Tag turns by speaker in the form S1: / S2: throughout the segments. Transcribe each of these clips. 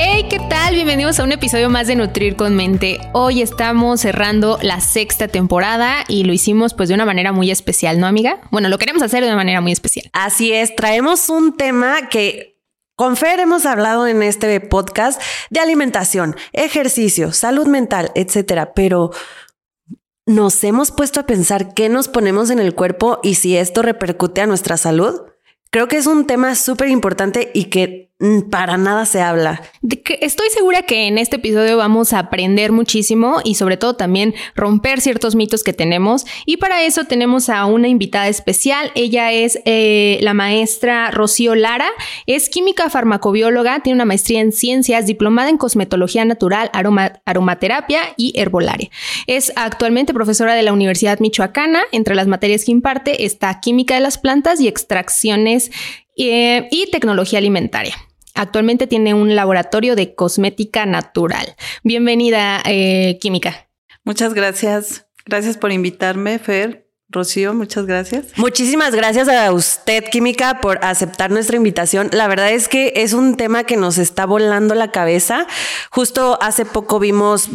S1: Hey, ¿qué tal? Bienvenidos a un episodio más de Nutrir con Mente. Hoy estamos cerrando la sexta temporada y lo hicimos pues de una manera muy especial, ¿no, amiga? Bueno, lo queremos hacer de una manera muy especial.
S2: Así es, traemos un tema que con Fer hemos hablado en este podcast de alimentación, ejercicio, salud mental, etcétera, pero nos hemos puesto a pensar qué nos ponemos en el cuerpo y si esto repercute a nuestra salud. Creo que es un tema súper importante y que para nada se habla.
S1: estoy segura que en este episodio vamos a aprender muchísimo y sobre todo también romper ciertos mitos que tenemos. Y para eso tenemos a una invitada especial. Ella es eh, la maestra Rocío Lara. Es química farmacobióloga, tiene una maestría en ciencias, diplomada en cosmetología natural, aromaterapia y herbolaria. Es actualmente profesora de la Universidad Michoacana. Entre las materias que imparte está química de las plantas y extracciones eh, y tecnología alimentaria. Actualmente tiene un laboratorio de cosmética natural. Bienvenida, eh, Química.
S3: Muchas gracias. Gracias por invitarme, Fer. Rocío, muchas gracias.
S2: Muchísimas gracias a usted, Química, por aceptar nuestra invitación. La verdad es que es un tema que nos está volando la cabeza. Justo hace poco vimos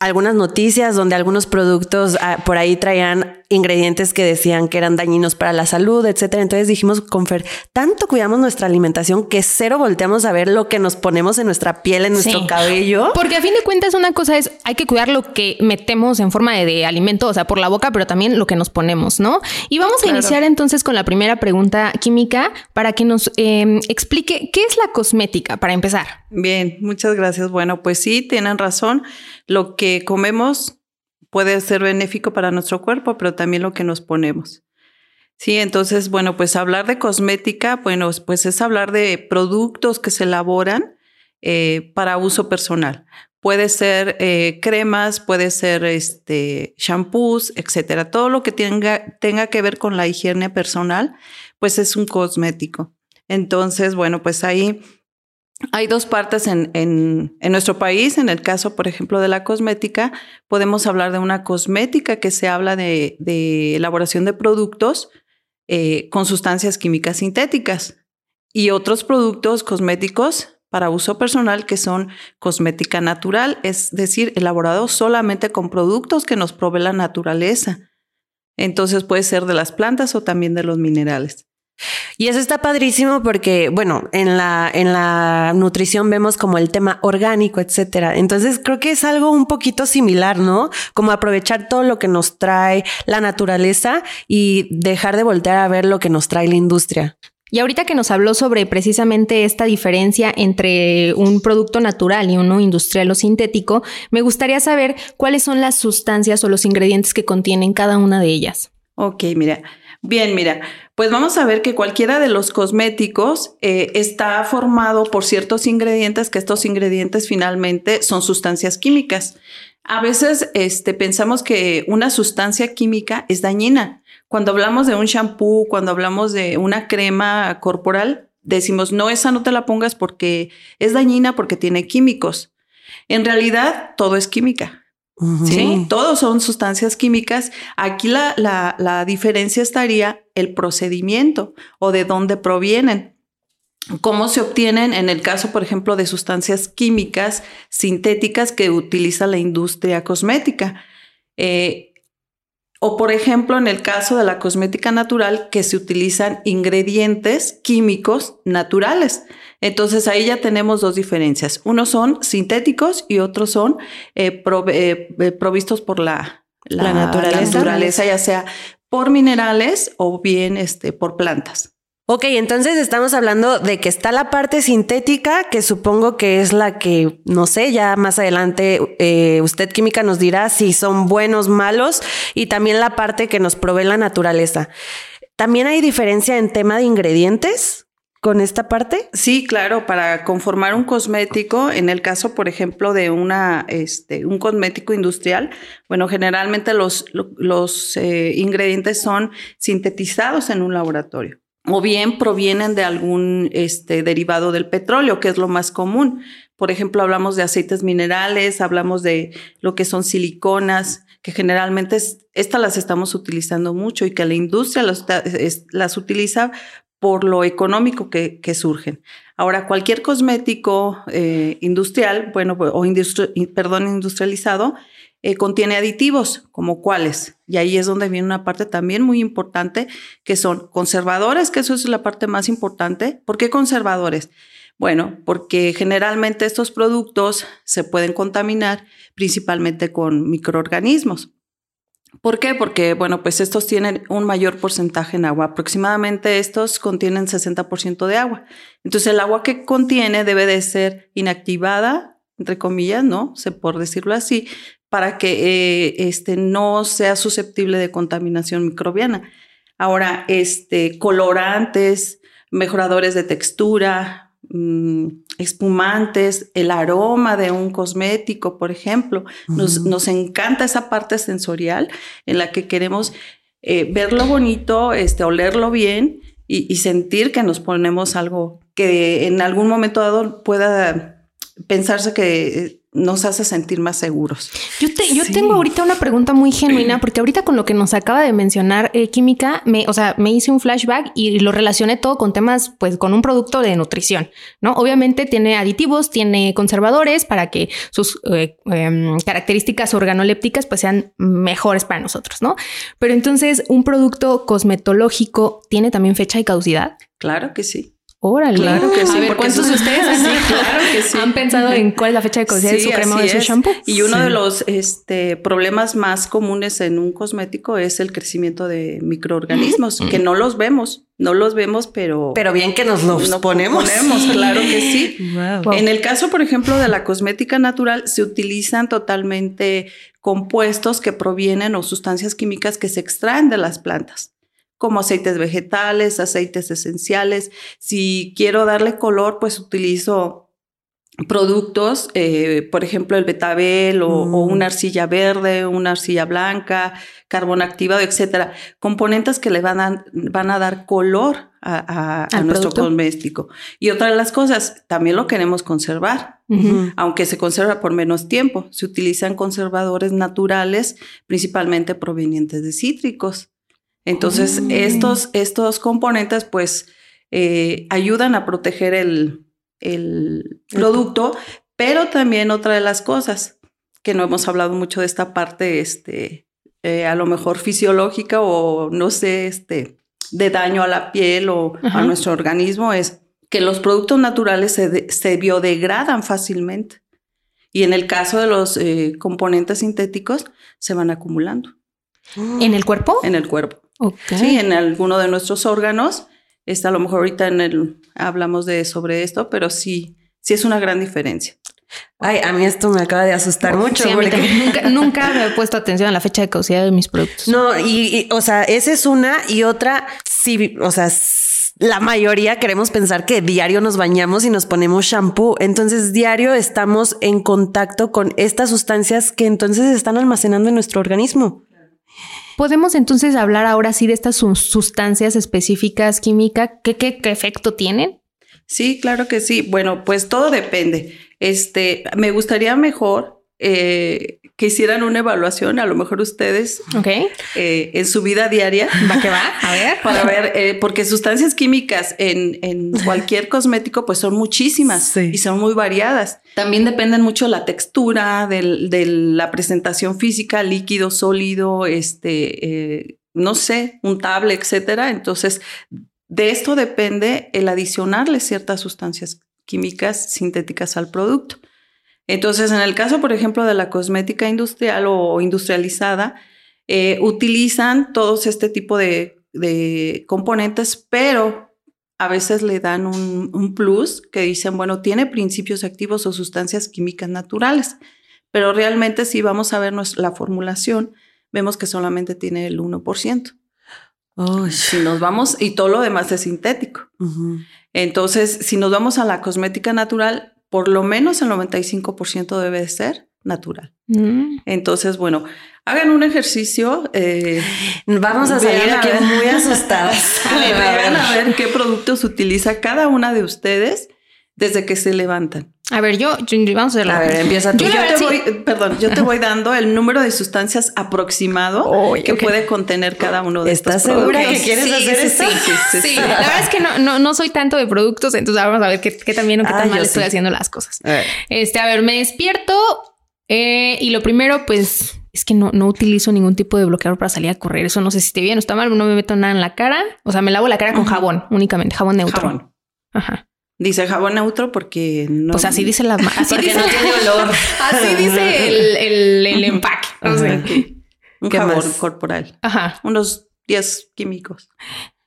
S2: algunas noticias donde algunos productos ah, por ahí traían ingredientes que decían que eran dañinos para la salud, etcétera. Entonces dijimos con Fer, tanto cuidamos nuestra alimentación que cero volteamos a ver lo que nos ponemos en nuestra piel, en nuestro cabello.
S1: Porque a fin de cuentas una cosa es, hay que cuidar lo que metemos en forma de, alimento, o sea, por la boca, pero también lo que nos ponemos, ¿no? Y vamos a iniciar entonces con la primera pregunta química para que nos em, explique qué es la cosmética, para empezar.
S3: Bien, muchas gracias. Bueno, pues sí, tienen razón lo que comemos puede ser benéfico para nuestro cuerpo, pero también lo que nos ponemos. Sí, entonces, bueno, pues hablar de cosmética, bueno, pues es hablar de productos que se elaboran eh, para uso personal. Puede ser eh, cremas, puede ser este, shampoos, etcétera. Todo lo que tenga, tenga que ver con la higiene personal, pues es un cosmético. Entonces, bueno, pues ahí hay dos partes en, en, nuestro país. En el caso, por ejemplo, de la cosmética, podemos hablar de una cosmética que se habla de, elaboración de productos eh, con sustancias químicas sintéticas y otros productos cosméticos para uso personal que son cosmética natural, es decir, elaborados solamente con productos que nos provee la naturaleza. Entonces puede ser de las plantas o también de los minerales.
S2: Y eso está padrísimo porque, bueno, en la, en la nutrición vemos como el tema orgánico, etcétera. Entonces creo que es algo un poquito similar, ¿no? Como aprovechar todo lo que nos trae la naturaleza y dejar de voltear a ver lo que nos trae la industria.
S1: Y ahorita que nos habló sobre precisamente esta diferencia entre un producto natural y uno industrial o sintético, me gustaría saber cuáles son las sustancias o los ingredientes que contienen cada una de ellas.
S3: Ok, mira, Bien, mira, pues vamos a ver que cualquiera de los cosméticos eh, está formado por ciertos ingredientes, que estos ingredientes finalmente son sustancias químicas. A veces este, pensamos que una sustancia química es dañina. Cuando hablamos de un shampoo, cuando hablamos de una crema corporal, decimos, no, esa no te la pongas porque es dañina porque tiene químicos. En realidad, todo es química. Sí, todos son sustancias químicas. Aquí la, la, diferencia estaría el procedimiento o de dónde provienen. ¿Cómo se obtienen en el caso, por ejemplo, de sustancias químicas sintéticas que utiliza la industria cosmética? Eh, o, por ejemplo, en el caso de la cosmética natural, que se utilizan ingredientes químicos naturales. Entonces ahí ya tenemos dos diferencias. Unos son sintéticos y otros son eh, eh, eh, provistos por la, naturaleza. ya sea por minerales o bien este, por plantas.
S2: Ok, entonces estamos hablando de que está la parte sintética, que supongo que es la que, no sé, ya más adelante eh, usted química nos dirá si son buenos, malos, y también la parte que nos provee la naturaleza. ¿También hay diferencia en tema de ingredientes? con esta parte?
S3: Sí, claro, para conformar un cosmético, en el caso, por ejemplo, de una, este, un cosmético industrial, bueno, generalmente los, los eh, ingredientes son sintetizados en un laboratorio o bien provienen de algún este, derivado del petróleo, que es lo más común. Por ejemplo, hablamos de aceites minerales, hablamos de lo que son siliconas, que generalmente estas las estamos utilizando mucho y que la industria las, utiliza por lo económico que, surgen. Ahora, cualquier cosmético eh, industrial, bueno, o perdón, industrializado, eh, contiene aditivos, como cuáles. Y ahí es donde viene una parte también muy importante, que son conservadores, que eso es la parte más importante. ¿Por qué conservadores? Bueno, porque generalmente estos productos se pueden contaminar principalmente con microorganismos. ¿Por qué? Porque, bueno, pues estos tienen un mayor porcentaje en agua. Aproximadamente estos contienen 60% de agua. Entonces, el agua que contiene debe de ser inactivada, entre comillas, ¿no? Se por decirlo así, para que eh, este, no sea susceptible de contaminación microbiana. Ahora, este, colorantes, mejoradores de textura, mm, espumantes, el aroma de un cosmético, por ejemplo. nos, nos, encanta esa parte sensorial en la que queremos eh, verlo bonito, este, olerlo bien y, y sentir que nos ponemos algo que en algún momento dado pueda pensarse que eh, nos hace sentir más seguros.
S1: Yo, yo tengo ahorita una pregunta muy genuina, porque ahorita con lo que nos acaba de mencionar eh, Química, me, o sea, me hice un flashback y lo relacioné todo con temas, pues con un producto de nutrición, ¿no? Obviamente tiene aditivos, tiene conservadores para que sus eh, em, características organolépticas pues sean mejores para nosotros, ¿no? Pero entonces, ¿un producto cosmetológico tiene también fecha de caducidad?
S3: Claro que sí.
S1: Órale.
S3: Claro que sí.
S1: A ver, ¿cuántos de ustedes
S3: claro que sí.
S1: han pensado en cuál es la fecha de caducidad de su crema o de su shampoo?
S3: Y uno de los este, problemas más comunes en un cosmético es el crecimiento de microorganismos, que no los vemos, no los vemos, pero...
S2: Pero bien que nos los ponemos.
S3: ponemos. claro que sí. En el caso, por ejemplo, de la cosmética natural, se utilizan totalmente compuestos que provienen o sustancias químicas que se extraen de las plantas como aceites vegetales, aceites esenciales. Si quiero darle color, pues utilizo productos, eh, por ejemplo, el betabel o, mm. una arcilla verde, una arcilla blanca, carbón activado, etcétera. Componentes que le van a, van a dar color a, nuestro cosmético. Y otra de las cosas, también lo queremos conservar, aunque se conserva por menos tiempo. Se utilizan conservadores naturales, principalmente provenientes de cítricos. Entonces, mm. estos, estos componentes, pues, eh, ayudan a proteger el, producto, pero también otra de las cosas que no hemos hablado mucho de esta parte, este, eh, a lo mejor fisiológica o no sé, este, de daño a la piel o a nuestro organismo, es que los productos naturales se, biodegradan fácilmente. Y en el caso de los eh, componentes sintéticos, se van acumulando.
S1: ¿En el cuerpo?
S3: En el cuerpo. Sí, en alguno de nuestros órganos. Está a lo mejor ahorita en el hablamos de sobre esto, pero sí, sí es una gran diferencia.
S2: Ay, a mí esto me acaba de asustar mucho.
S1: nunca, me he puesto atención a la fecha de caducidad de mis productos.
S2: No, y, o sea, esa es una y otra, sí, o sea, la mayoría queremos pensar que diario nos bañamos y nos ponemos shampoo. Entonces, diario estamos en contacto con estas sustancias que entonces están almacenando en nuestro organismo.
S1: Podemos entonces hablar ahora sí de estas sustancias específicas químicas, ¿qué, qué, qué efecto tienen?
S3: Sí, claro que sí. Bueno, pues todo depende. Este, me gustaría mejor eh, que hicieran una evaluación, a lo mejor ustedes, eh, en su vida diaria.
S1: ¿Va que va? A ver.
S3: Para ver, eh, porque sustancias químicas en, en, cualquier cosmético pues son muchísimas y son muy variadas. También dependen mucho la textura, de la presentación física, líquido, sólido, este, no sé, untable, etcétera. Entonces, de esto depende el adicionarle ciertas sustancias químicas sintéticas al producto. Entonces, en el caso, por ejemplo, de la cosmética industrial o industrializada, eh, utilizan todos este tipo de, componentes, pero a veces le dan un, un plus que dicen, bueno, tiene principios activos o sustancias químicas naturales, pero realmente si vamos a ver nuestra- la formulación, vemos que solamente tiene el 1%.
S2: Uy.
S3: Si nos vamos, y todo lo demás es sintético. Entonces, si nos vamos a la cosmética natural, por lo menos el 95% debe de ser natural.
S1: Mm.
S3: Entonces, bueno, hagan un ejercicio. eh,
S2: Vamos a salir
S3: a
S2: aquí
S3: ver.
S2: muy asustadas.
S3: vean a ver qué productos utiliza cada una de ustedes desde que se levantan.
S1: A ver, yo, yo- yo- vamos a hacerlo.
S2: A ver, empieza tú.
S1: Yo
S3: yo te voy, perdón, yo te voy dando el número de sustancias aproximado que puede contener cada uno de
S2: ¿Estás
S3: estos
S2: segura
S3: productos.
S2: que quieres
S1: Sí,
S2: hacer
S1: sí,
S2: esto?
S1: sí,
S3: Sí, sí,
S1: Sí,
S3: sí.
S1: la verdad es que no, no, no soy tanto de productos, entonces vamos a ver qué, qué tan bien o qué
S2: Ah,
S1: tan mal estoy haciendo las cosas.
S2: A ver.
S1: Este, a ver, me despierto eh, y lo primero, pues, es que no, no utilizo ningún tipo de bloqueador para salir a correr. Eso no sé si esté bien o está mal, no me meto nada en la cara. O sea, me lavo la cara con jabón únicamente, jabón neutro.
S3: Jabón.
S1: Ajá.
S3: Dice jabón neutro porque no.
S1: Pues así dice la así
S2: Porque
S1: dice,
S2: no tiene olor.
S1: Así dice el, el, el empaque.
S2: Ajá.
S3: Un
S2: ¿Qué
S3: jabón
S2: más?
S3: corporal.
S1: Ajá.
S3: Unos 10 químicos.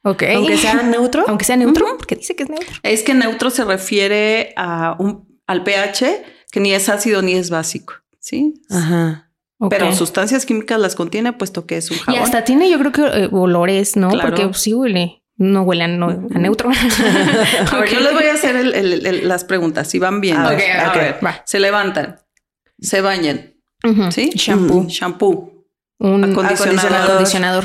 S1: Ok.
S2: Aunque sea neutro.
S1: Aunque sea neutro, porque dice que es neutro.
S3: Es que neutro se refiere a un, al pH que ni es ácido ni es básico. Sí.
S2: Ajá.
S3: Pero sustancias químicas las contiene puesto que es un
S1: Y
S3: jabón.
S1: hasta tiene, yo creo que eh, olores, ¿no?
S3: Claro.
S1: Porque sí huele. No huele a, no- a neutro.
S3: A ver, yo les voy a hacer el- el- el- las preguntas si van bien.
S2: A
S1: ver,
S3: a
S1: ok,
S3: ver.
S1: va.
S3: Se levantan, se bañan. ¿sí?
S1: Shampoo.
S3: Shampoo,
S1: Un
S3: Acondicionador.
S1: acondicionador.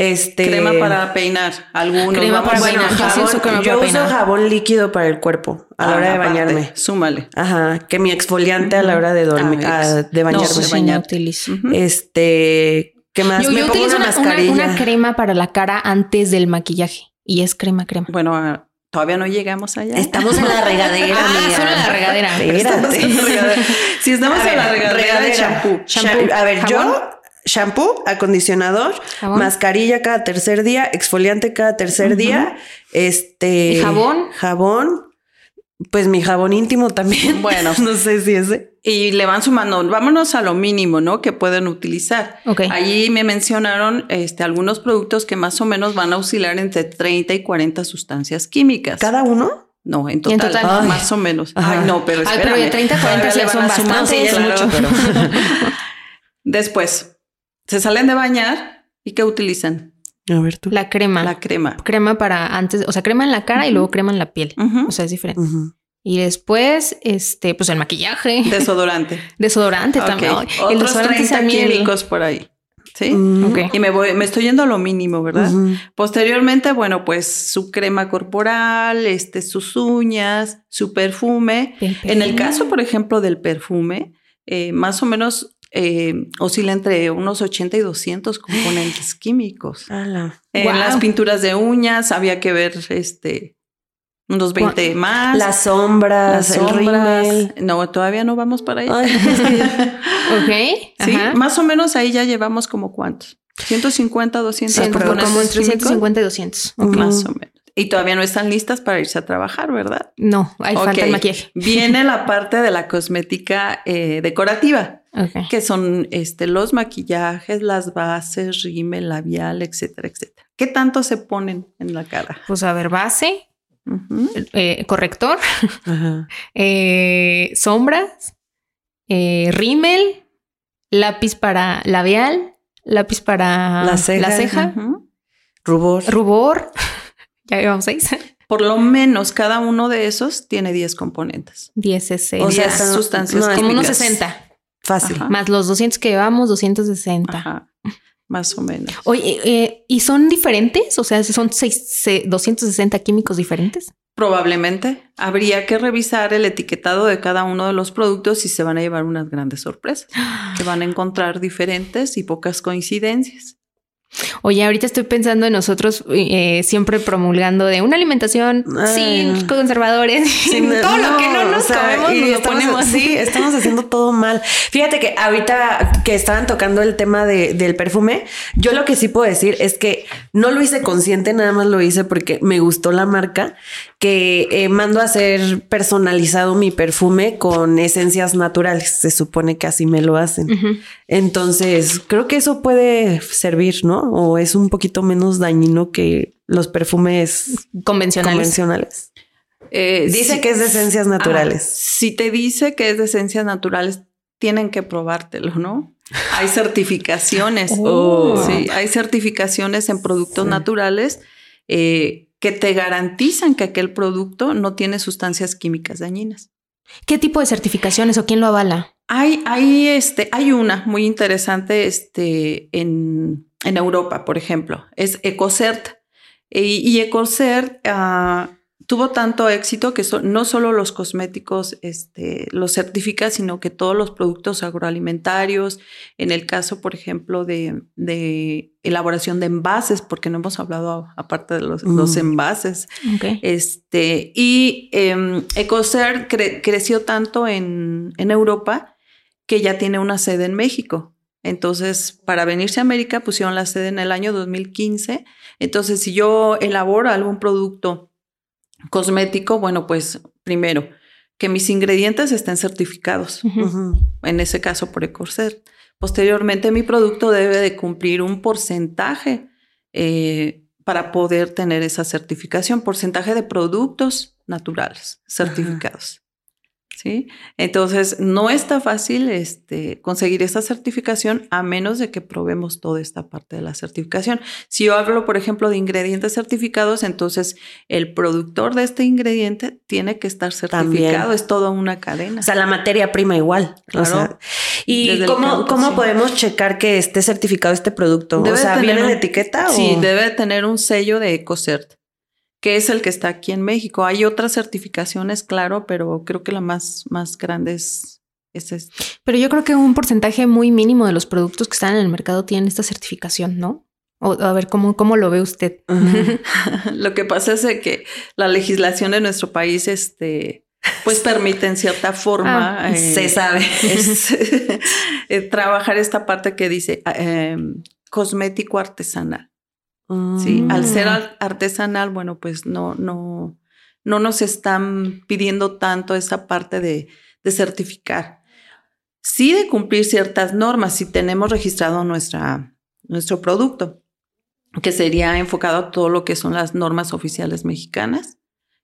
S2: Este.
S3: crema para peinar, algunos.
S1: Crema para
S3: a-
S1: peinar. Yo sí
S2: jabón-
S1: crema
S2: yo
S1: para
S2: uso
S1: peinar.
S2: jabón líquido para el cuerpo a la
S3: Ah,
S2: hora de
S3: aparte,
S2: bañarme.
S3: Súmale.
S2: Ajá. Que mi exfoliante a la hora de dormir,
S3: Ah,
S2: ah, de bañarme.
S3: No,
S1: sí,
S3: bañar.
S1: no utilizo.
S2: Este. ¿Qué más?
S1: Yo,
S2: Me
S1: yo
S2: pongo
S1: utilizo
S2: una, mascarilla.
S1: una crema para la cara antes del maquillaje. Y es crema, crema.
S3: Bueno, todavía no llegamos allá.
S2: Estamos en la regadera,
S1: Ah,
S2: amiga.
S1: solo en la regadera.
S3: Estamos en la regadera. Si estamos
S2: A
S3: en la regadera, de shampoo.
S1: Shampoo.
S2: Sha- A ver,
S1: ¿Jabón?
S2: yo shampoo, acondicionador,
S1: Jabón.
S2: mascarilla cada tercer día, exfoliante cada tercer día, este
S1: ¿Y jabón?
S2: jabón, pues mi jabón íntimo también.
S3: Bueno.
S2: no sé si ese.
S3: Y le van sumando, vámonos a lo mínimo, ¿no? Que pueden utilizar.
S1: Ok.
S3: Allí me mencionaron este, algunos productos que más o menos van a oscilar entre 30 y 40 sustancias químicas.
S2: Cada uno.
S3: No, en
S1: en
S3: total?
S2: Ay.
S3: más o menos.
S2: Ajá.
S3: Ay, no, pero
S1: Ay,
S3: espérame.
S1: pero de 30 a 40
S3: Todavía
S1: ya
S3: le
S1: son bastantes.
S3: claro. Después, se salen de bañar y ¿qué utilizan?
S2: A ver tú.
S1: La crema.
S3: La crema.
S1: crema para antes, o sea, crema en la cara y luego crema en la piel. O sea, es diferente. Y después, este, pues el maquillaje,
S3: Desodorante.
S1: desodorante también. Ay, el
S3: Otros
S1: desodorante
S3: 30
S1: a mí el-
S3: químicos por ahí. ¿Sí?
S2: Mm.
S1: Ok.
S3: Y me voy, me estoy yendo a lo mínimo, ¿verdad? Posteriormente, bueno, pues su crema corporal, este, sus uñas, su perfume. En el caso, por ejemplo, del perfume, eh, más o menos eh, oscila entre unos 80 y 200 componentes químicos.
S2: Ala.
S3: En las pinturas de uñas había que ver este unos 20 más.
S2: Las sombras,
S3: las
S2: el
S3: sombras.
S2: rímel.
S3: No, todavía no vamos para allá.
S1: Ok.
S3: Sí,
S1: ajá.
S3: más o menos ahí ya llevamos como cuántos. 150, 200
S1: Ciento-
S3: componentes
S1: como entre
S3: químicos.
S1: 150 y 200. Ok.
S3: Más o menos. Y todavía no están listas para irse a trabajar, ¿verdad?
S1: No, hay falta el maquillaje.
S3: Viene la parte de la cosmética eh, decorativa,
S1: Ok.
S3: que son este, los maquillajes, las bases, rímel, labial, etcétera, etcétera. ¿Qué tanto se ponen en la cara?
S1: Pues a ver, base, eh, corrector, eh, sombras, eh, rímel, lápiz para labial, lápiz para
S2: La ceja.
S1: la ceja,
S3: Ujú.
S1: rubor.
S2: Rubor.
S1: Ya llevamos seis.
S3: Por lo menos cada uno de esos tiene 10 componentes.
S1: 10 cc.
S2: O sea,
S3: sustancias
S2: no, es
S1: como unos
S3: químicas.
S1: 60.
S2: Fácil.
S3: Ajá.
S1: Más los 200 que llevamos, 260.
S3: Ajá, más o menos.
S1: Oye, eh, ¿y son diferentes? O sea, ¿son seis- se- 260 químicos diferentes?
S3: Probablemente habría que revisar el etiquetado de cada uno de los productos y se van a llevar unas grandes sorpresas, que van a encontrar diferentes y pocas coincidencias.
S1: Oye, ahorita estoy pensando en nosotros eh, siempre promulgando de una alimentación
S2: Ay.
S1: sin conservadores, sin todo lo que no nos
S2: o sea,
S1: comemos,
S2: y
S1: nos lo ponemos.
S2: Sí, estamos haciendo todo mal. Fíjate que ahorita que estaban tocando el tema de- del perfume, yo lo que sí puedo decir es que no lo hice consciente, nada más lo hice porque me gustó la marca que eh, mando a hacer personalizado mi perfume con esencias naturales. Se supone que así me lo hacen. Entonces, creo que eso puede servir, ¿no? O es un poquito menos dañino que los perfumes
S1: convencionales.
S2: convencionales.
S3: Eh,
S2: Dice
S3: si-
S2: que es de esencias
S3: Ah,
S2: naturales.
S3: si te dice que es de esencias naturales, tienen que probártelo, ¿no? Hay certificaciones.
S1: Oh.
S3: Sí, hay certificaciones en productos
S2: Sí.
S3: naturales eh, que te garantizan que aquel producto no tiene sustancias químicas dañinas.
S1: ¿Qué tipo de certificaciones o quién lo avala?
S3: Hay, hay, este, hay una muy interesante este, en, en Europa, por ejemplo, es Ecocert. Y, y Ecocert ah, tuvo tanto éxito que so- no solo los cosméticos este, los certifica, sino que todos los productos agroalimentarios, en el caso, por ejemplo, de, de elaboración de envases, porque no hemos hablado aparte de los, los
S2: Mm.
S3: envases, este, y eh, Ecocert cre- creció tanto en, en Europa que ya tiene una sede en México. Entonces, para venirse a América pusieron la sede en el año 2015. Entonces, si yo elaboro algún producto cosmético, bueno, pues primero, que mis ingredientes estén certificados, en ese caso por Ecocert. Posteriormente, mi producto debe de cumplir un porcentaje eh, para poder tener esa certificación, porcentaje de productos naturales certificados. ¿Sí? Entonces, no está fácil este, conseguir esta certificación a menos de que probemos toda esta parte de la certificación. Si yo hablo, por ejemplo, de ingredientes certificados, entonces el productor de este ingrediente tiene que estar certificado.
S2: También.
S3: Es toda una cadena.
S2: O sea, la materia prima igual.
S3: Claro.
S2: O sea, ¿Y cómo, cómo podemos checar que esté certificado este producto?
S3: Debe
S2: o sea,
S3: tener
S2: ¿viene en
S3: un-
S2: etiqueta?
S3: Sí,
S2: o?
S3: debe tener un sello de EcoCert, que es el que está aquí en México. Hay otras certificaciones, claro, pero creo que la más, más grande es, es esta.
S1: Pero yo creo que un porcentaje muy mínimo de los productos que están en el mercado tienen esta certificación, ¿no? O a ver, ¿cómo, cómo lo ve usted?
S3: Lo que pasa es que la legislación de nuestro país, este, pues permite en cierta forma
S1: Ah,
S3: eh,
S2: se sabe.
S3: es, eh, trabajar esta parte que dice eh, cosmético artesanal. Sí,
S2: Mm.
S3: al ser ar- artesanal, bueno, pues no, no, no nos están pidiendo tanto esa parte de, de certificar. Sí de cumplir ciertas normas si tenemos registrado nuestra, nuestro producto, que sería enfocado a todo lo que son las normas oficiales mexicanas.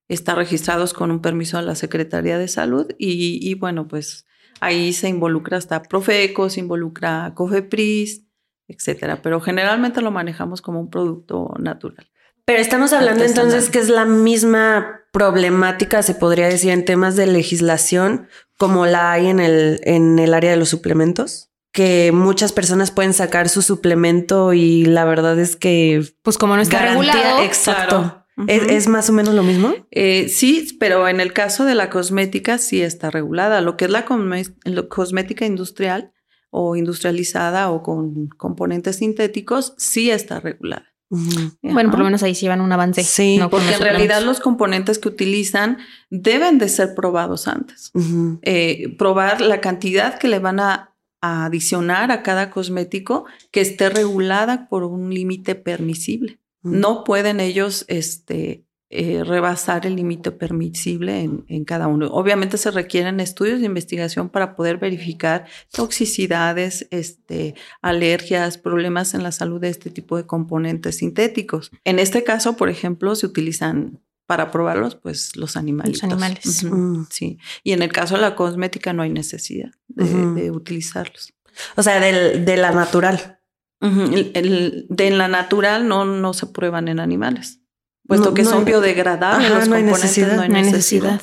S3: Está registrados con un permiso de la Secretaría de Salud y, y bueno, pues ahí se involucra hasta Profeco, se involucra Cofepris, etcétera. Pero generalmente lo manejamos como un producto natural.
S2: Pero estamos hablando
S3: Artesanal.
S2: entonces que es la misma problemática, se podría decir, en temas de legislación, como la hay en el, en el área de los suplementos, que muchas personas pueden sacar su suplemento y la verdad es que...
S1: Pues como no está
S2: garantía-
S1: regulado.
S2: Exacto.
S3: Claro.
S2: ¿Es, es más o menos lo mismo?
S3: Eh, sí, pero en el caso de la cosmética sí está regulada. Lo que es la cosmética industrial o industrializada o con componentes sintéticos sí está regulada.
S1: Bueno, por lo menos ahí sí van un avance.
S2: Sí,
S3: Porque en realidad los componentes que utilizan deben de ser probados antes. Eh, probar la cantidad que le van a, a adicionar a cada cosmético que esté regulada por un límite permisible. No pueden ellos este, eh, rebasar el límite permisible en, en cada uno. Obviamente se requieren estudios de investigación para poder verificar toxicidades, este, alergias, problemas en la salud de este tipo de componentes sintéticos. En este caso, por ejemplo, se utilizan para probarlos, pues los animalitos.
S1: animales.
S3: Ujú,
S2: Mm.
S3: Sí. Y en el caso de la cosmética no hay necesidad de, utilizarlos.
S2: O sea, del- de la natural.
S3: El- el- de la natural no, no se prueban en animales. Puesto
S2: No-
S3: que
S2: no
S3: son
S2: hay-
S3: biodegradables,
S2: Ajá,
S3: los
S2: no hay necesidad.
S3: no hay necesidad.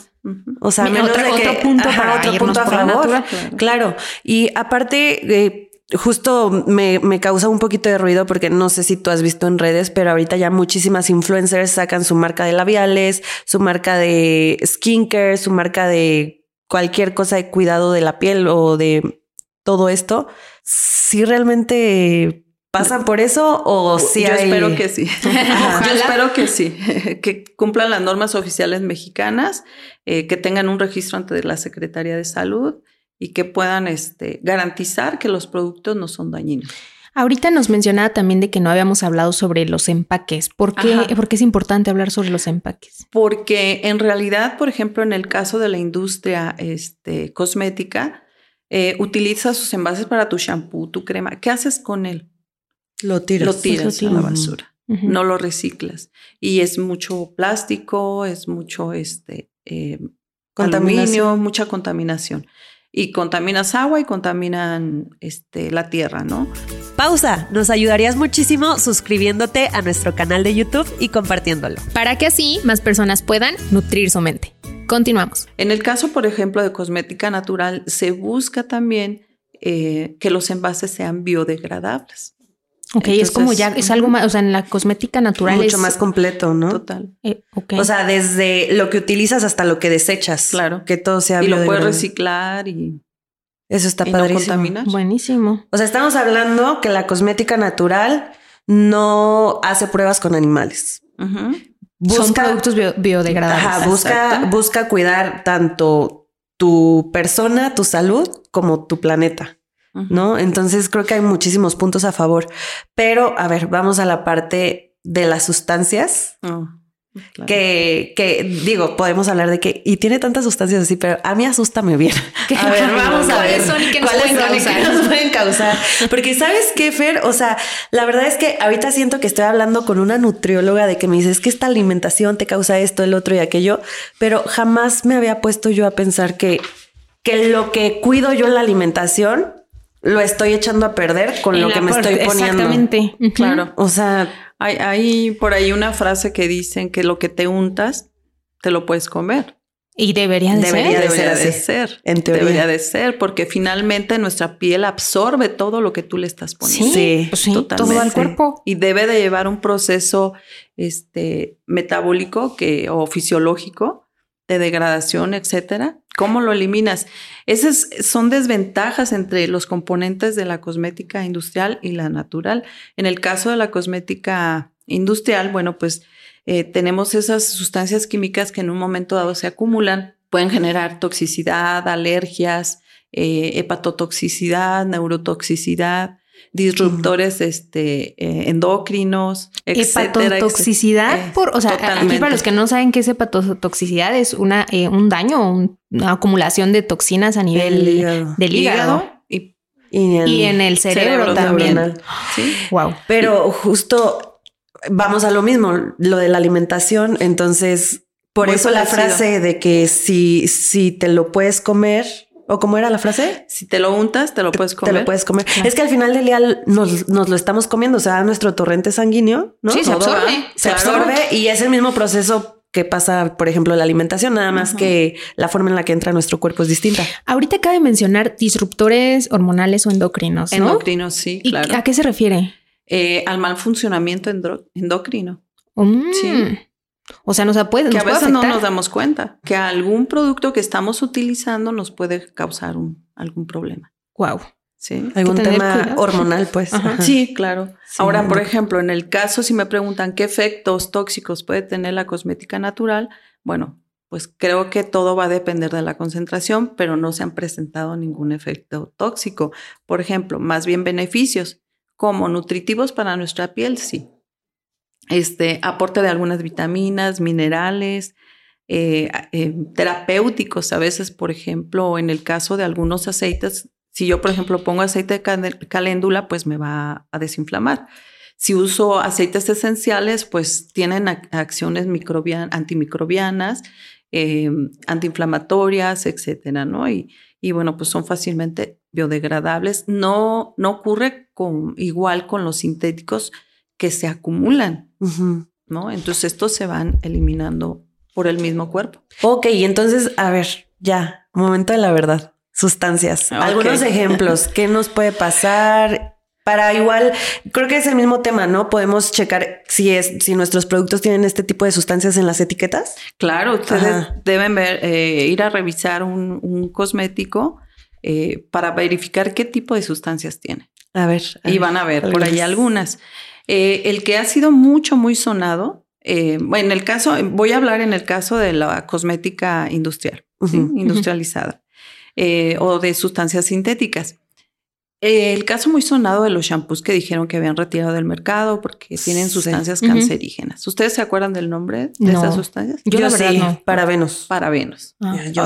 S2: O sea, menos
S1: otro-
S2: de que-
S1: otro punto
S2: ajá,
S1: para
S2: otro punto a favor.
S3: Claro,
S2: y aparte, eh, justo me, me causa un poquito de ruido porque no sé si tú has visto en redes, pero ahorita ya muchísimas influencers sacan su marca de labiales, su marca de skincare, su marca de cualquier cosa de cuidado de la piel o de todo esto. Si realmente pasan por eso o si
S3: Yo
S2: hay...
S3: espero que sí.
S1: Ojalá.
S3: Yo espero que sí, que cumplan las normas oficiales mexicanas, eh, que tengan un registro ante la Secretaría de Salud y que puedan este, garantizar que los productos no son dañinos.
S1: Ahorita nos mencionaba también de que no habíamos hablado sobre los empaques. ¿Por qué,
S3: Ajá.
S1: ¿Por qué es importante hablar sobre los empaques?
S3: Porque en realidad, por ejemplo, en el caso de la industria este, cosmética, eh, utilizas sus envases para tu shampoo, tu crema. ¿Qué haces con él?
S2: Lo tiras.
S3: Lo tiras
S1: Lo
S3: a la basura. No lo reciclas. Y es mucho plástico, es mucho este, eh,
S2: Contaminación.
S3: aluminio, mucha contaminación. Y contaminas agua y contaminan este, la tierra, ¿no?
S2: Pausa. Nos ayudarías muchísimo suscribiéndote a nuestro canal de YouTube y compartiéndolo.
S1: Para que así más personas puedan nutrir su mente. Continuamos.
S3: En el caso, por ejemplo, de cosmética natural, se busca también eh, que los envases sean biodegradables.
S1: Ok, es como ya, es algo más, o sea, en la cosmética natural
S2: Mucho
S1: es-
S2: más completo, ¿no?
S3: Total.
S1: eh, ok.
S2: O sea, desde lo que utilizas hasta lo que desechas.
S3: Claro.
S2: Que todo sea
S3: Y lo puedes reciclar y,
S2: Eso está
S3: y no
S2: padrísimo.
S3: contaminar.
S1: buenísimo.
S2: O sea, estamos hablando que la cosmética natural no hace pruebas con animales.
S3: Ujú.
S1: Son productos bio- biodegradables.
S2: Ajá, busca,
S3: Exacto.
S2: busca cuidar tanto tu persona, tu salud, como tu planeta, ¿no? Entonces creo que hay muchísimos puntos a favor. Pero, a ver, vamos a la parte de las sustancias.
S3: Oh, claro.
S2: Que, que digo, podemos hablar de que, y tiene tantas sustancias así, pero a mí asústame bien. A ver, vamos a
S1: ¿Cuáles
S2: ver.
S1: son y qué nos
S2: ¿Cuáles
S1: pueden causar?
S2: nos pueden causar? Porque sabes qué, Fer, o sea, la verdad es que ahorita siento que estoy hablando con una nutrióloga de que me dice, es que esta alimentación te causa esto, el otro y aquello, pero jamás me había puesto yo a pensar que, que lo que cuido yo en la alimentación lo estoy echando a perder con
S1: En
S2: lo que me estoy poniendo.
S1: Exactamente.
S3: Claro.
S2: O sea,
S3: Hay, hay por ahí una frase que dicen que lo que te untas, te lo puedes comer.
S1: Y debería de
S2: Debería
S1: ser.
S2: de
S3: Debería
S2: ser
S3: de ser.
S2: en teoría.
S3: Debería de ser, porque finalmente nuestra piel absorbe todo lo que tú le estás poniendo.
S1: Sí,
S2: Sí,
S1: pues sí, todo
S3: totalmente.
S1: al cuerpo.
S3: Y debe de llevar un proceso este, metabólico que, o fisiológico de degradación, etcétera. ¿Cómo lo eliminas? Esas son desventajas entre los componentes de la cosmética industrial y la natural. En el caso de la cosmética industrial, bueno, pues eh, tenemos esas sustancias químicas que en un momento dado se acumulan, pueden generar toxicidad, alergias, eh, hepatotoxicidad, neurotoxicidad, disruptores este, eh, endocrinos, etcétera,
S1: Hepatotoxicidad,
S3: Eh,
S1: por, o sea, aquí para los que no saben qué es hepatotoxicidad, es una, eh, un daño, un- una acumulación de toxinas a nivel
S2: hígado.
S1: del hígado,
S3: y
S2: y en,
S1: y en el cerebro,
S3: cerebro
S1: también.
S3: sí,
S1: Wow.
S2: Pero justo vamos a lo mismo, lo de la alimentación. Entonces, por
S3: Muy
S2: eso la frase de que si, si te lo puedes comer, o cómo era la frase,
S3: si te lo untas, te lo puedes comer.
S2: te lo puedes comer.
S1: Claro.
S2: Es que al final del día nos, nos lo estamos comiendo, o sea, nuestro torrente sanguíneo, ¿no?
S1: Sí, se absorbe.
S2: se
S3: claro.
S2: absorbe y es el mismo proceso que pasa, por ejemplo, la alimentación, nada más que la forma en la que entra nuestro cuerpo es distinta.
S1: Ahorita cabe mencionar disruptores hormonales o endocrinos, ¿no?
S3: Endocrinos, sí,
S1: ¿Y
S3: claro.
S1: a qué se refiere?
S3: Eh, al mal funcionamiento endocrino.
S1: Mm.
S3: Sí.
S1: O sea, nos puede,
S3: que
S1: nos
S3: a
S1: puede
S3: veces no nos damos cuenta que algún producto que estamos utilizando nos puede causar un, algún problema.
S1: Wow.
S3: Sí.
S2: Algún tema
S1: cuidado.
S2: hormonal, pues.
S1: Ajá.
S2: Ajá.
S3: Sí, claro.
S2: Sí,
S3: Ahora, por ejemplo, en el caso, si me preguntan qué efectos tóxicos puede tener la cosmética natural, bueno, pues creo que todo va a depender de la concentración, pero no se han presentado ningún efecto tóxico. Por ejemplo, más bien beneficios, como nutritivos para nuestra piel, sí. Este aporte de algunas vitaminas, minerales, eh, eh, terapéuticos a veces, por ejemplo, en el caso de algunos aceites, si yo, por ejemplo, pongo aceite de caléndula, pues me va a desinflamar. Si uso aceites esenciales, pues tienen ac- acciones microbian- antimicrobianas, eh, antiinflamatorias, etcétera, ¿no? Y, bueno, pues son fácilmente biodegradables. No, no ocurre igual con los sintéticos que se acumulan. ¿no? Entonces estos se van eliminando por el mismo cuerpo.
S2: Ok, entonces, a ver, ya, momento de la verdad. Sustancias. Algunos ejemplos. ¿Qué nos puede pasar? Para igual, creo que es el mismo tema, ¿no? Podemos checar si es, si nuestros productos tienen este tipo de sustancias en las etiquetas.
S3: Claro, ustedes
S2: Ajá.
S3: deben ver, eh, ir a revisar un, un cosmético eh, para verificar qué tipo de sustancias tiene.
S2: A ver. a
S3: Y van a ver por ahí
S2: algunas.
S3: Eh, el que ha sido mucho, muy sonado, eh, bueno, en el caso, voy a hablar en el caso de la cosmética industrial, industrializada, eh, o de sustancias sintéticas. El caso muy sonado de los shampoos que dijeron que habían retirado del mercado porque tienen
S2: Sí.
S3: sustancias cancerígenas. ¿Ustedes se acuerdan del nombre de
S1: No.
S3: esas sustancias?
S1: Yo la verdad
S2: sí,
S1: no.
S2: parabenos.
S3: Parabenos.
S1: Ah,
S2: yo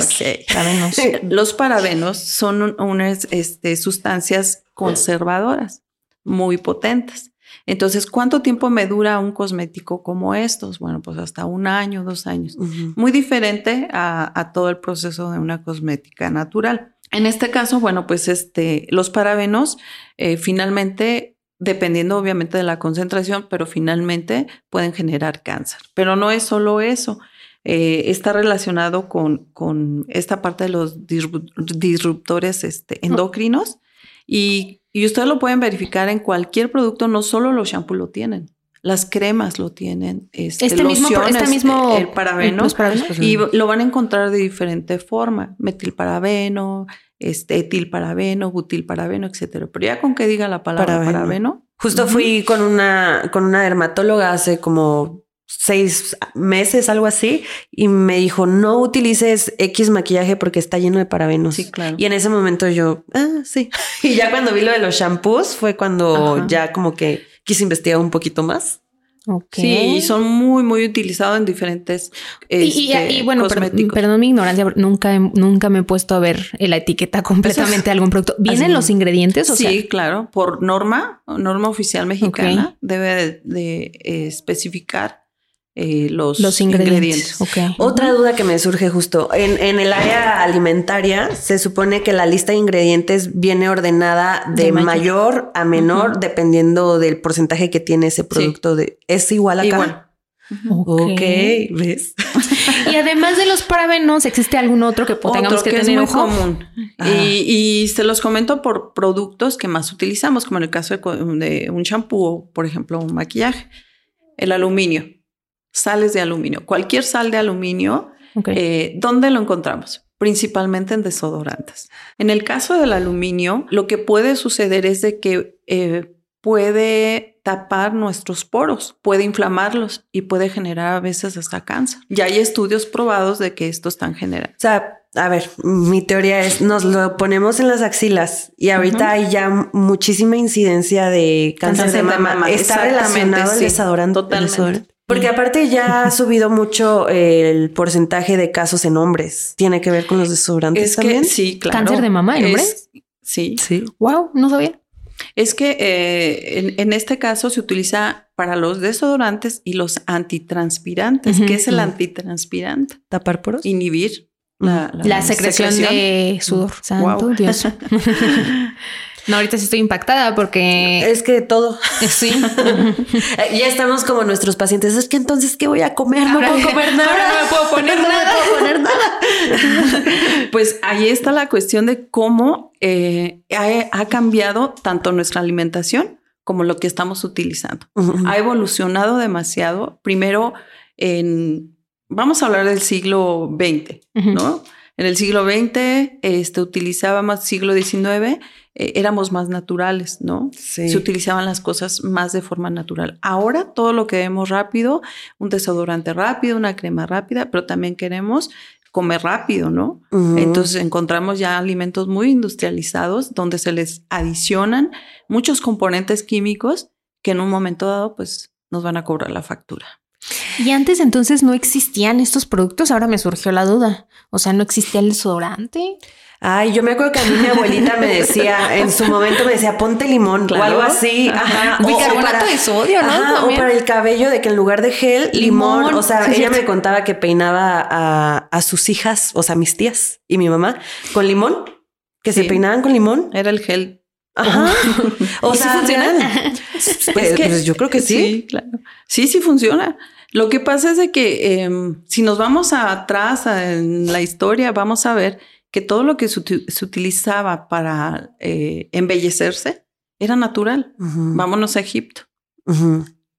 S1: parabenos.
S3: Los parabenos son un- unas este, sustancias conservadoras muy potentes. Entonces, ¿cuánto tiempo me dura un cosmético como estos? Bueno, pues hasta un año, dos años. Muy diferente a, a todo el proceso de una cosmética natural. En este caso, bueno, pues este, los parabenos eh, finalmente, dependiendo obviamente de la concentración, pero finalmente pueden generar cáncer. Pero no es solo eso. Eh, está relacionado con, con esta parte de los disru- disruptores este, endocrinos y, y ustedes lo pueden verificar en cualquier producto, no solo los shampoos lo tienen. Las cremas lo tienen, este,
S1: Este mismo, este mismo,
S3: el parabeno,
S1: los parabenos.
S2: Pues,
S3: y lo van a encontrar de diferente forma, metilparabeno, este, etilparabeno, butilparabeno, etcétera. Pero ya con que diga la palabra
S2: Parabeno.
S3: parabeno,
S2: Justo fui con una, con una dermatóloga hace como seis meses, algo así, y me dijo, no utilices X maquillaje porque está lleno de parabenos.
S3: sí, claro.
S2: Y en ese momento yo, ah, sí. Y ya cuando vi lo de los shampoos fue cuando
S3: Ajá.
S2: ya como que quise investigar un poquito más.
S1: Ok.
S3: Sí, y son muy, muy utilizados en diferentes
S1: Y, y-
S3: este,
S1: y bueno, per-
S3: cosméticos.
S1: perdón mi ignorancia, nunca, he- nunca me he puesto a ver la etiqueta completamente de algún producto. ¿Vienen los ingredientes? O
S3: sí,
S1: sea,
S3: claro, por norma, norma oficial mexicana, debe de, de, eh, especificar eh, los,
S1: los ingredientes. Ok.
S2: Otra duda que me surge justo, en, en el área alimentaria se supone que la lista de ingredientes viene ordenada de,
S1: De mayor.
S2: mayor. a menor dependiendo del porcentaje que tiene ese producto. De, ¿Es igual acá?
S3: Igual.
S2: Ok, ¿ves?
S1: Y además de los parabenos, ¿existe algún otro que po- tengamos
S3: Otro
S1: que,
S3: que, es
S1: tener
S3: muy
S1: ojo?
S3: común. Y, y se los comento por productos que más utilizamos, como en el caso de, de un shampoo o, por ejemplo, un maquillaje. El aluminio, sales de aluminio. Cualquier sal de aluminio, eh, ¿dónde lo encontramos? Principalmente en desodorantes. En el caso del aluminio, lo que puede suceder es de que eh, puede tapar nuestros poros, puede inflamarlos y puede generar a veces hasta cáncer. Ya hay estudios probados de que esto están generando.
S2: O sea, a ver, mi teoría es, nos lo ponemos en las axilas y ahorita hay ya muchísima incidencia de cáncer,
S3: Cáncer
S2: de
S3: de
S2: mama.
S3: mama,
S2: Está relacionado al
S3: sí,
S2: desodorante.
S3: totalmente.
S2: Porque aparte ya ha subido mucho el porcentaje de casos en hombres. ¿Tiene que ver con los desodorantes
S3: Es que
S2: también?
S3: sí, claro.
S1: ¿Cáncer de mama en
S3: Es-
S1: hombres?
S3: Sí.
S2: Sí.
S1: Wow, no sabía.
S3: Es que eh, en, en este caso se utiliza para los desodorantes y los antitranspirantes.
S1: Ujú,
S3: ¿Qué es el
S2: ujú.
S3: antitranspirante?
S2: ¿Tapar poros?
S3: Inhibir la,
S1: La secreción, de sudor. Santo
S3: Wow.
S1: Dios. no, ahorita sí estoy impactada porque
S2: Es que todo.
S1: sí.
S2: Ya estamos como nuestros pacientes. Es que entonces, ¿qué voy a comer? No puedo comer nada.
S1: ahora no me puedo poner
S2: No
S1: nada.
S2: puedo poner nada.
S3: Pues ahí está la cuestión de cómo eh, ha, ha cambiado tanto nuestra alimentación como lo que estamos utilizando. ha evolucionado demasiado. Primero, en, vamos a hablar del siglo XX. ¿no? En el siglo XX, este, utilizábamos, siglo XIX, eh, éramos más naturales, ¿no?
S2: Sí.
S3: Se utilizaban las cosas más de forma natural. Ahora todo lo que vemos rápido, un desodorante rápido, una crema rápida, pero también queremos comer rápido, ¿no? Entonces encontramos ya alimentos muy industrializados donde se les adicionan muchos componentes químicos que en un momento dado pues nos van a cobrar la factura.
S1: Y antes entonces no existían estos productos. Ahora me surgió la duda. O sea, no existía el desodorante.
S2: Ay, yo me acuerdo que a mí mi abuelita me decía, en su momento me decía, ponte limón
S3: Claro.
S2: o algo así. Ajá. O- o
S1: Bicarbonato de sodio, ¿no?
S2: Ajá, o para el cabello de que en lugar de gel, limón.
S1: Limón.
S2: O sea, ella me contaba que peinaba a, a sus hijas, o sea, mis tías y mi mamá, con limón, que se
S3: Sí.
S2: peinaban con limón.
S3: Era el gel.
S2: Ajá. O
S1: ¿Y sí
S2: sea,
S1: funciona?
S2: Pues, pues yo creo que sí.
S3: Sí, claro. Sí, sí funciona. Lo que pasa es de que em, si nos vamos a atrás a- en la historia, vamos a ver que todo lo que se, uti- se utilizaba para eh, embellecerse era natural. Vámonos a Egipto.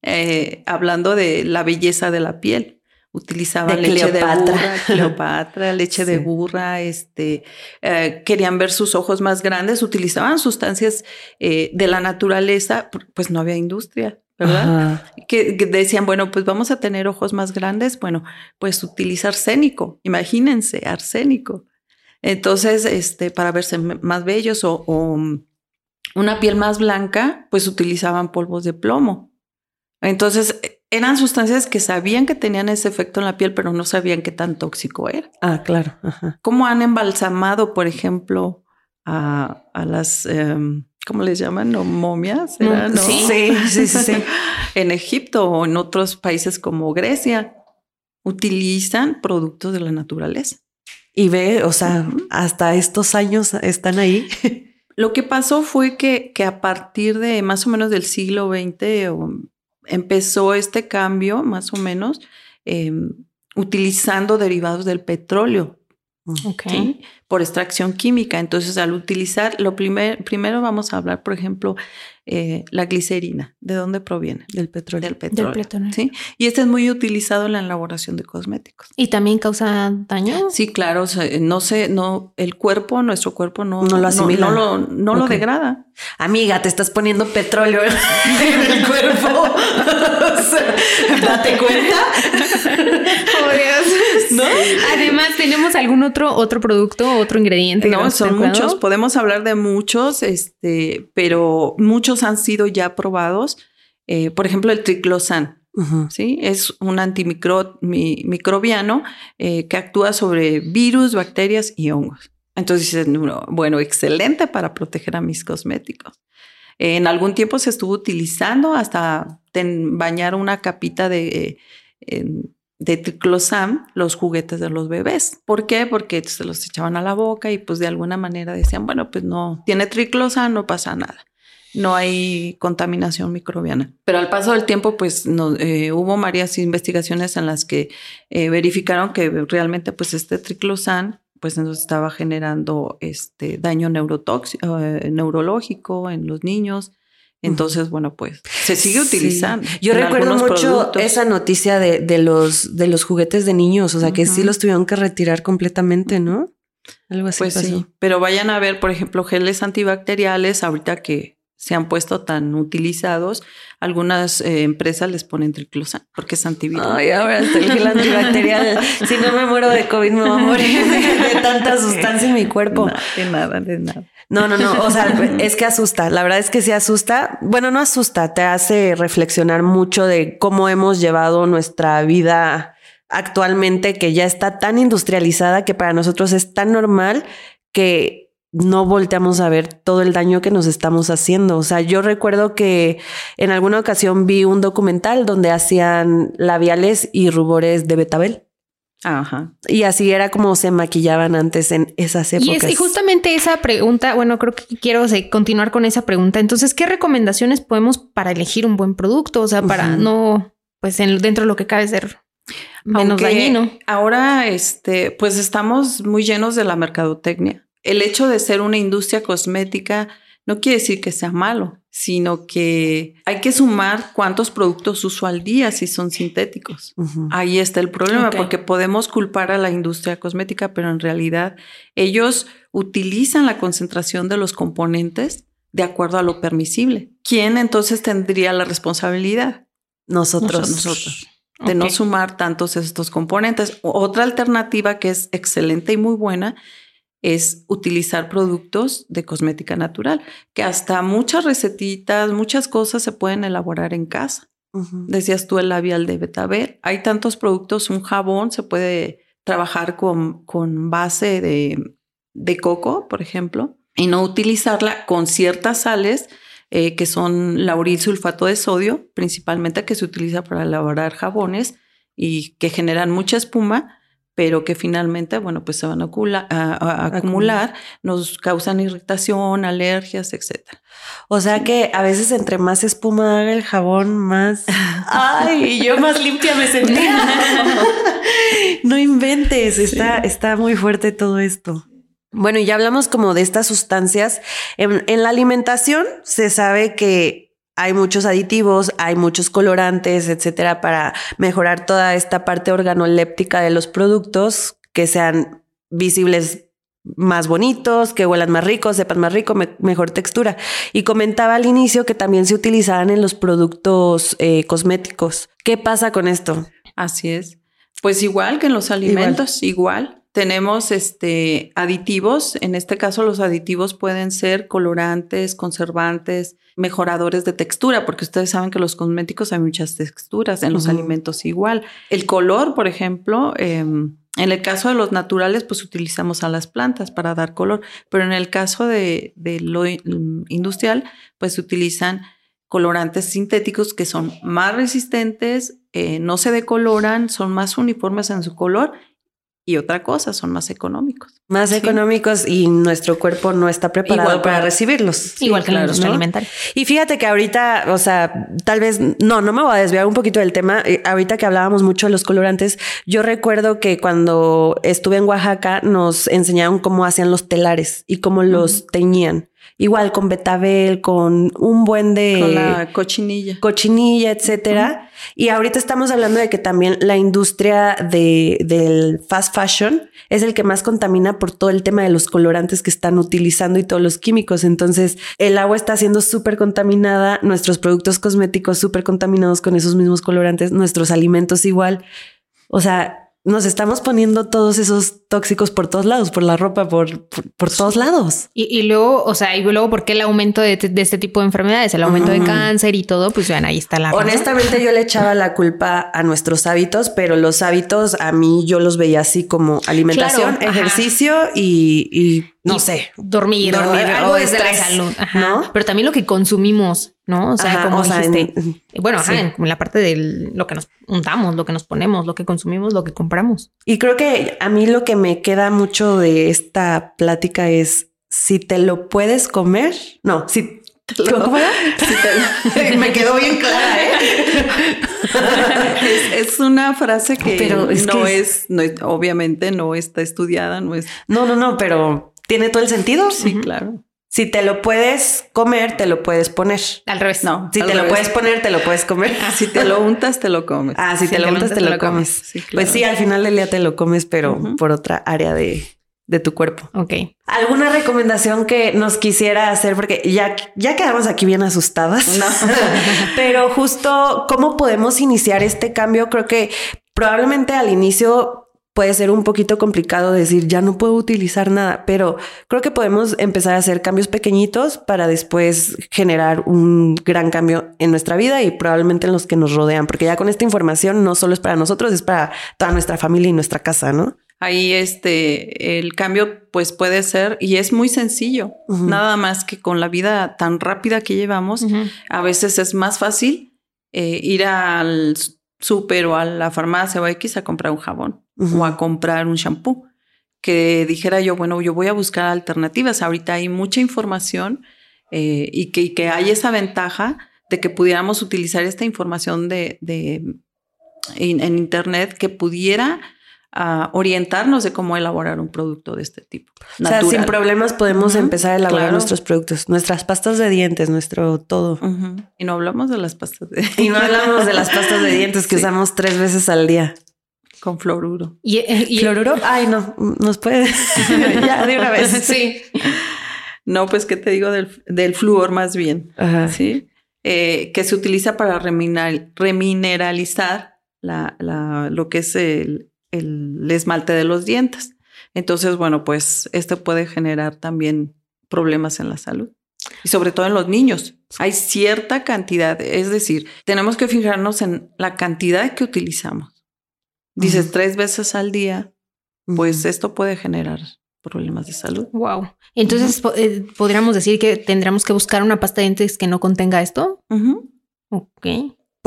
S3: eh, hablando de la belleza de la piel. Utilizaban
S2: De
S3: leche
S2: Cleopatra.
S3: de burra, Cleopatra, leche de burra, este, eh, querían ver sus ojos más grandes, utilizaban sustancias de la naturaleza, pues no había industria, ¿verdad? Que, que decían, bueno, pues vamos a tener ojos más grandes, bueno, pues utiliza arsénico, imagínense, arsénico. Entonces, este, para verse más bellos o, o, una piel más blanca, pues utilizaban polvos de plomo. Entonces, eran sustancias que sabían que tenían ese efecto en la piel, pero no sabían qué tan tóxico era.
S2: Ah, claro. Ajá.
S3: ¿Cómo han embalsamado, por ejemplo, a, a las, em, ¿cómo les llaman? ¿No? ¿Momias? ¿Era,
S1: Mm,
S3: no?
S1: sí.
S2: Sí, sí, sí, sí.
S3: en Egipto o en otros países como Grecia. Utilizan productos de la naturaleza.
S2: Y ve, o sea, hasta estos años están ahí.
S3: Lo que pasó fue que, que a partir de más o menos del siglo XX empezó este cambio, más o menos, eh, utilizando derivados del petróleo.
S1: Ok.
S3: ¿sí? Por extracción química. Entonces, al utilizar, lo primer, primero vamos a hablar, por ejemplo, eh, la glicerina. ¿De dónde proviene?
S2: Del petróleo.
S3: Del petróleo.
S1: petróleo.
S3: ¿sí? Y este es muy utilizado en la elaboración de cosméticos.
S1: ¿Y también causa daño?
S3: Sí, claro, o sea, no sé, no, el cuerpo, nuestro cuerpo no,
S2: No lo asimila.
S3: no, lo, no lo degrada.
S2: Amiga, te estás poniendo petróleo en el cuerpo. O sea, Date cuenta.
S1: Oh, Dios.
S2: ¿No?
S1: Además, ¿tenemos algún otro, otro producto, otro ingrediente? que
S3: No, son muchos, podemos hablar de muchos, este, pero muchos han sido ya probados. Eh, por ejemplo, el triclosan. ¿sí? Es un antimicrobiano eh, que actúa sobre virus, bacterias y hongos. Entonces dices, "No, bueno, excelente para proteger a mis cosméticos. En algún tiempo se estuvo utilizando hasta ten- bañar una capita de, eh, de triclosan los juguetes de los bebés. ¿Por qué? Porque se los echaban a la boca y pues de alguna manera decían, bueno, pues no, tiene triclosan, no pasa nada no hay contaminación microbiana. Pero al paso del tiempo, pues no, eh, hubo varias investigaciones en las que eh, verificaron que realmente pues este triclosan pues nos estaba generando este daño neurotóxico, eh, neurológico en los niños. Entonces, bueno, pues se sigue
S2: Sí.
S3: utilizando.
S2: Yo recuerdo mucho
S3: productos.
S2: esa noticia de, de los, de los juguetes de niños, o sea, que sí los tuvieron que retirar completamente, ¿no? Algo así
S3: Pues
S2: pasó.
S3: sí, pero vayan a ver, por ejemplo, geles antibacteriales, ahorita que se han puesto tan utilizados, algunas eh, empresas les ponen triclosan porque es antiviral.
S2: Ay, ahora hasta el gel antibacterial. si no me muero de COVID, me voy a morir de, de tanta sustancia en mi cuerpo.
S3: No, de nada, de nada.
S2: No, no, no. O sea, es que asusta. La verdad es que sí asusta. Bueno, no asusta, te hace reflexionar mucho de cómo hemos llevado nuestra vida actualmente, que ya está tan industrializada que para nosotros es tan normal que no volteamos a ver todo el daño que nos estamos haciendo. O sea, yo recuerdo que en alguna ocasión vi un documental donde hacían labiales y rubores de betabel.
S3: Ajá.
S2: Y así era como se maquillaban antes en esas
S1: Y,
S2: épocas.
S1: es, y justamente esa pregunta, bueno, creo que quiero o sea, continuar con esa pregunta. Entonces, ¿qué recomendaciones podemos para elegir un buen producto? O sea, para no, pues en- dentro de lo que cabe ser menos
S3: Aunque
S1: dañino.
S3: Ahora, este, pues estamos muy llenos de la mercadotecnia. El hecho de ser una industria cosmética no quiere decir que sea malo, sino que hay que sumar cuántos productos uso al día si son sintéticos. Ahí está el problema, porque podemos culpar a la industria cosmética, pero en realidad ellos utilizan la concentración de los componentes de acuerdo a lo permisible. ¿Quién entonces tendría la responsabilidad?
S2: Nosotros.
S3: Nosotros. De no sumar tantos estos componentes. Otra alternativa que es excelente y muy buena es utilizar productos de cosmética natural, que hasta muchas recetitas, muchas cosas se pueden elaborar en casa. Decías tú el labial de betabel. Hay tantos productos, un jabón se puede trabajar con, con base de, de coco, por ejemplo, y no utilizarla con ciertas sales eh, que son lauril sulfato de sodio, principalmente que se utiliza para elaborar jabones y que generan mucha espuma, pero que finalmente, bueno, pues se van a, acula- a- a- a acumular, nos causan irritación, alergias, etcétera.
S2: O sea que a veces entre más espuma haga el jabón, más. Ay, yo más limpia me sentía. no inventes, está, está muy fuerte todo esto. Bueno, y ya hablamos como de estas sustancias. En, en la alimentación se sabe que hay muchos aditivos, hay muchos colorantes, etcétera, para mejorar toda esta parte organoléptica de los productos que sean visibles más bonitos, que huelan más ricos, sepan más rico, me- mejor textura. Y comentaba al inicio que también se utilizaban en los productos eh, cosméticos. ¿Qué pasa con esto?
S3: Así es. Pues igual que en los alimentos, igual. Tenemos este aditivos. En este caso, los aditivos pueden ser colorantes, conservantes, mejoradores de textura, porque ustedes saben que los cosméticos hay muchas texturas, en los alimentos igual. El color, por ejemplo, em, en el caso de los naturales, pues utilizamos a las plantas para dar color, pero en el caso de, de lo in- industrial, pues se utilizan colorantes sintéticos que son más resistentes, eh, no se decoloran, son más uniformes en su color y otra cosa, son más económicos.
S2: Más
S3: Sí.
S2: económicos y nuestro cuerpo no está preparado
S3: Igual
S2: para
S3: para-
S2: recibirlos.
S1: Igual que la
S3: claro,
S1: industria
S2: ¿no?
S1: alimentaria.
S2: Y fíjate que ahorita, o sea, tal vez, no, no me voy a desviar un poquito del tema. Eh, ahorita que hablábamos mucho de los colorantes, yo recuerdo que cuando estuve en Oaxaca nos enseñaron cómo hacían los telares y cómo los teñían. Igual con betabel, con un buen de
S3: Con la cochinilla.
S2: cochinilla, etcétera. Y ahorita estamos hablando de que también la industria de, del fast fashion es el que más contamina por todo el tema de los colorantes que están utilizando y todos los químicos. Entonces, el agua está siendo súper contaminada, nuestros productos cosméticos súper contaminados con esos mismos colorantes, nuestros alimentos igual. O sea, nos estamos poniendo todos esos tóxicos por todos lados, por la ropa, por, por, por todos lados.
S1: Y, y luego, o sea, y luego, ¿por qué el aumento de, de este tipo de enfermedades? El aumento de cáncer y todo, pues vean, ahí está la razón.
S2: Honestamente, yo le echaba la culpa a nuestros hábitos, pero los hábitos a mí yo los veía así como alimentación,
S1: Claro,
S2: ejercicio y, y no
S1: Y
S2: sé.
S1: Dormir,
S2: Dormir
S1: algo desde la salud. Ajá.
S2: ¿no?
S1: Pero también lo que consumimos, ¿no? O sea,
S2: Ajá,
S1: como
S2: o sea,
S1: dijiste.
S2: en-
S1: bueno, ajá,
S2: sí.
S1: en la parte de lo que nos untamos, lo que nos ponemos, lo que consumimos, lo que compramos.
S2: Y creo que a mí lo que me queda mucho de esta plática es si te lo puedes comer. No, si
S3: lo-
S2: ¿Cómo era? me quedó bien clara, ¿eh?
S3: es, es una frase que
S2: Pero es
S3: no,
S2: que
S3: es, no es, obviamente no está estudiada, no es.
S2: No, no, no, pero tiene todo el sentido.
S3: Sí, claro.
S2: Si te lo puedes comer, te lo puedes poner.
S1: Al revés.
S3: No,
S2: Si te lo puedes poner, te lo puedes comer.
S3: Si te lo untas, te lo comes.
S2: Ah, si, te lo untas, te, lo comes.
S3: Sí, claro.
S2: Pues sí, al final del día te lo comes, pero por otra área de, de tu cuerpo.
S1: Ok.
S2: ¿Alguna recomendación que nos quisiera hacer? Porque ya, ya quedamos aquí bien asustadas.
S3: No.
S2: pero justo cómo podemos iniciar este cambio, creo que probablemente al inicio puede ser un poquito complicado decir ya no puedo utilizar nada, pero creo que podemos empezar a hacer cambios pequeñitos para después generar un gran cambio en nuestra vida y probablemente en los que nos rodean, porque ya con esta información no solo es para nosotros, es para toda nuestra familia y nuestra casa, ¿no?
S3: Ahí este, el cambio pues puede ser, y es muy sencillo, nada más que con la vida tan rápida que llevamos, a veces es más fácil eh, ir al súper o a la farmacia o X a comprar un jabón o a comprar un shampoo. Que dijera yo, bueno, yo voy a buscar alternativas. Ahorita hay mucha información eh, y, que, y que hay esa ventaja de que pudiéramos utilizar esta información de, de- en, en Internet que pudiera ah, orientarnos de cómo elaborar un producto de este tipo.
S2: O sea, sin problemas podemos empezar a elaborar
S3: claro.
S2: nuestros productos, nuestras pastas de dientes, nuestro todo.
S3: Y no hablamos de las pastas de...
S2: Y no hablamos de las pastas de dientes que
S3: Sí.
S2: usamos tres veces al día.
S3: con fluoruro.
S1: Y, y-
S2: ¿Fluoruro? Ay, no, nos puede. ya, de una vez.
S1: sí.
S3: No, pues, ¿qué te digo del, del flúor más bien?
S2: Ajá.
S3: ¿Sí? Eh, que se utiliza para remineral- remineralizar la, la- lo que es el, el esmalte de los dientes. Entonces, bueno, pues esto puede generar también problemas en la salud. Y sobre todo en los niños. Hay cierta cantidad, es decir, tenemos que fijarnos en la cantidad que utilizamos. Dices tres veces al día, pues esto puede generar problemas de salud.
S1: Wow. Entonces, eh, podríamos decir que tendremos que buscar una pasta de dientes que no contenga esto. Ok.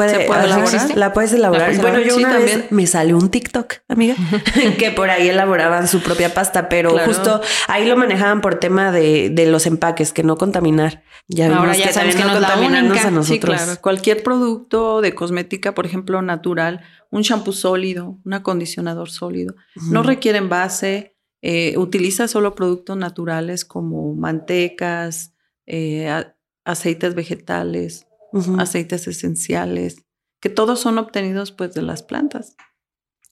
S2: Puede,
S3: ¿Se puede elaborar?
S2: La puedes elaborar.
S1: ¿La
S2: bueno, yo
S3: Sí,
S2: una
S3: también.
S2: vez me salió un TikTok, amiga, que por ahí elaboraban su propia pasta, pero
S3: Claro.
S2: justo ahí lo manejaban por tema de, de los empaques, que no contaminar. Ya
S1: Ahora
S2: vimos
S1: ya
S2: que
S1: sabes que
S2: no contaminarnos a nosotros.
S3: Sí, claro. Cualquier producto de cosmética, por ejemplo, natural, un shampoo sólido, un acondicionador sólido, no
S2: Ujú.
S3: requiere envase, eh, utiliza solo productos naturales como mantecas, eh, aceites vegetales, Aceites esenciales, que todos son obtenidos pues de las plantas.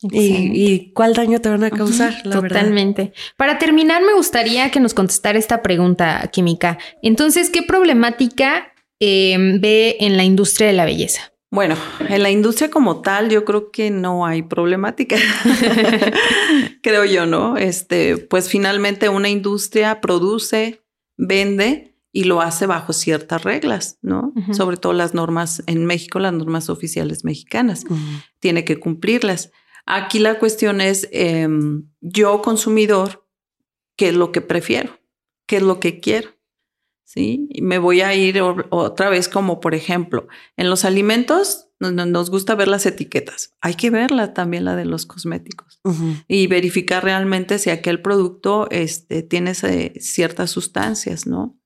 S2: ¿Y, y cuál daño te van a causar? La verdad?
S1: Totalmente. Para terminar, me gustaría que nos contestara esta pregunta, Química. Entonces, ¿qué problemática eh, ve en la industria de la belleza?
S3: Bueno, en la industria como tal, yo creo que no hay problemática. creo yo, ¿no? Este, pues finalmente una industria produce, vende y lo hace bajo ciertas reglas, ¿no? Sobre todo las normas en México, las normas oficiales mexicanas. Tiene que cumplirlas. Aquí la cuestión es, em, yo consumidor, ¿qué es lo que prefiero? ¿Qué es lo que quiero? ¿sí? me voy a ir otra vez como, por ejemplo, en los alimentos nos, gusta ver las etiquetas. Hay que verla también la de los cosméticos y verificar realmente si aquel producto este, tiene ciertas sustancias, ¿no?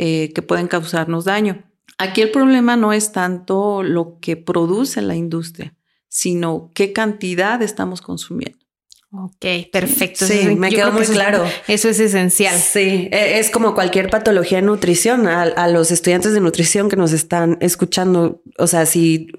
S3: Eh, que pueden causarnos daño. Aquí el problema no es tanto lo que produce la industria, sino qué cantidad estamos consumiendo.
S1: Ok, perfecto.
S2: Sí, me quedó muy claro.
S1: Eso es esencial.
S2: Sí, e, es como cualquier patología en nutrición. A, los estudiantes de nutrición que nos están escuchando, o sea, si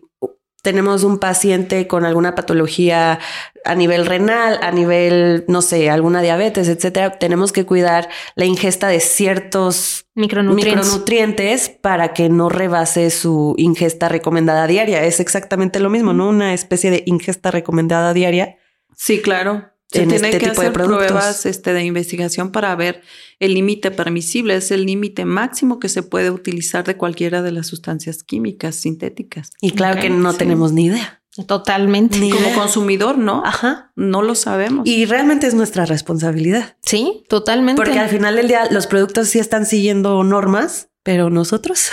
S2: tenemos un paciente con alguna patología a nivel renal, a nivel, no sé, alguna diabetes, etcétera, tenemos que cuidar la ingesta de ciertos
S1: micronutrientes.
S2: micronutrientes para que no rebase su ingesta recomendada diaria. Es exactamente lo mismo, ¿no? Una especie de ingesta recomendada diaria
S3: Sí, claro. Se tiene este que hacer pruebas este, de investigación para ver el límite permisible. Es el límite máximo que se puede utilizar de cualquiera de las sustancias químicas sintéticas.
S2: Y claro que no tenemos ni idea.
S1: Totalmente.
S3: Como consumidor, ¿no? Ajá. No lo sabemos.
S2: Y realmente es nuestra responsabilidad.
S1: Sí, totalmente.
S2: Porque al final del día los productos sí están siguiendo normas, pero nosotros,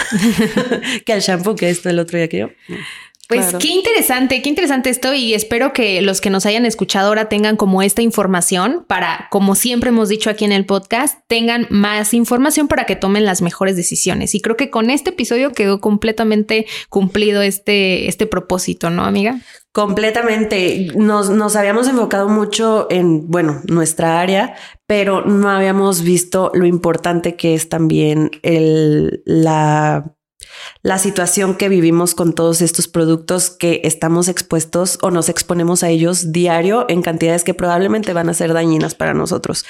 S2: que el shampoo, que esto el otro día que
S1: Pues qué interesante, qué interesante esto y espero que los que nos hayan escuchado ahora tengan como esta información para, como siempre hemos dicho aquí en el podcast, tengan más información para que tomen las mejores decisiones. Y creo que con este episodio quedó completamente cumplido este, este propósito, ¿no, amiga?
S2: Completamente. Nos, nos habíamos enfocado mucho en, bueno, nuestra área, pero no habíamos visto lo importante que es también el, la la situación que vivimos con todos estos productos que estamos expuestos o nos exponemos a ellos diario en cantidades que probablemente van a ser dañinas para nosotros.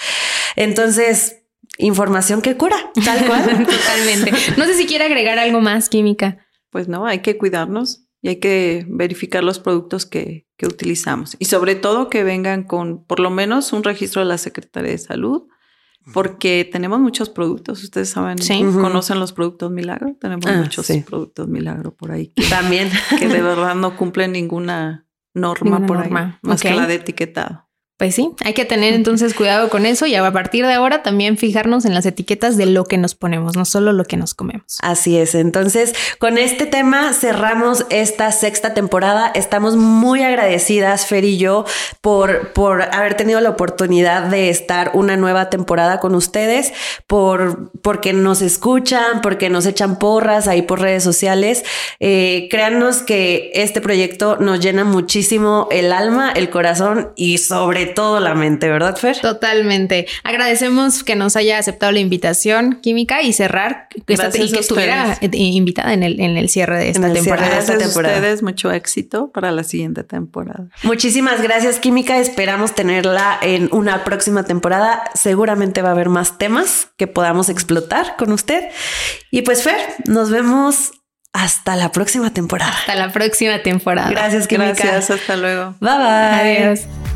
S2: Entonces, información que cura, tal cual.
S1: Totalmente. No sé si quiere agregar algo más, química.
S3: Pues no, hay que cuidarnos y hay que verificar los productos que, que utilizamos. Y sobre todo que vengan con por lo menos un registro de la Secretaría de Salud porque tenemos muchos productos, ustedes saben, conocen los productos milagro, tenemos ah, muchos productos milagro por ahí.
S2: También.
S3: Que de verdad no cumplen ninguna norma por ahí, más que la de etiquetado.
S1: Pues sí, hay que tener entonces cuidado con eso y a partir de ahora también fijarnos en las etiquetas de lo que nos ponemos, no solo lo que nos comemos.
S2: Así es, entonces con este tema cerramos esta sexta temporada. Estamos muy agradecidas, Fer y yo, por, por haber tenido la oportunidad de estar una nueva temporada con ustedes, por porque nos escuchan, porque nos echan porras ahí por redes sociales. Eh, créannos que este proyecto nos llena muchísimo el alma, el corazón y sobre todo la mente, ¿verdad, Fer?
S1: Totalmente. Agradecemos que nos haya aceptado la invitación, Química, y cerrar y que estuviera invitada en el, en el cierre de esta temporada.
S3: Gracias a ustedes, mucho éxito para la siguiente temporada.
S2: Muchísimas gracias, Química. Esperamos tenerla en una próxima temporada. Seguramente va a haber más temas que podamos explotar con usted. Y pues, Fer, nos vemos hasta la próxima temporada.
S1: Hasta la próxima temporada.
S2: Gracias, Química.
S3: Gracias, hasta luego.
S2: Bye bye.
S1: Adiós.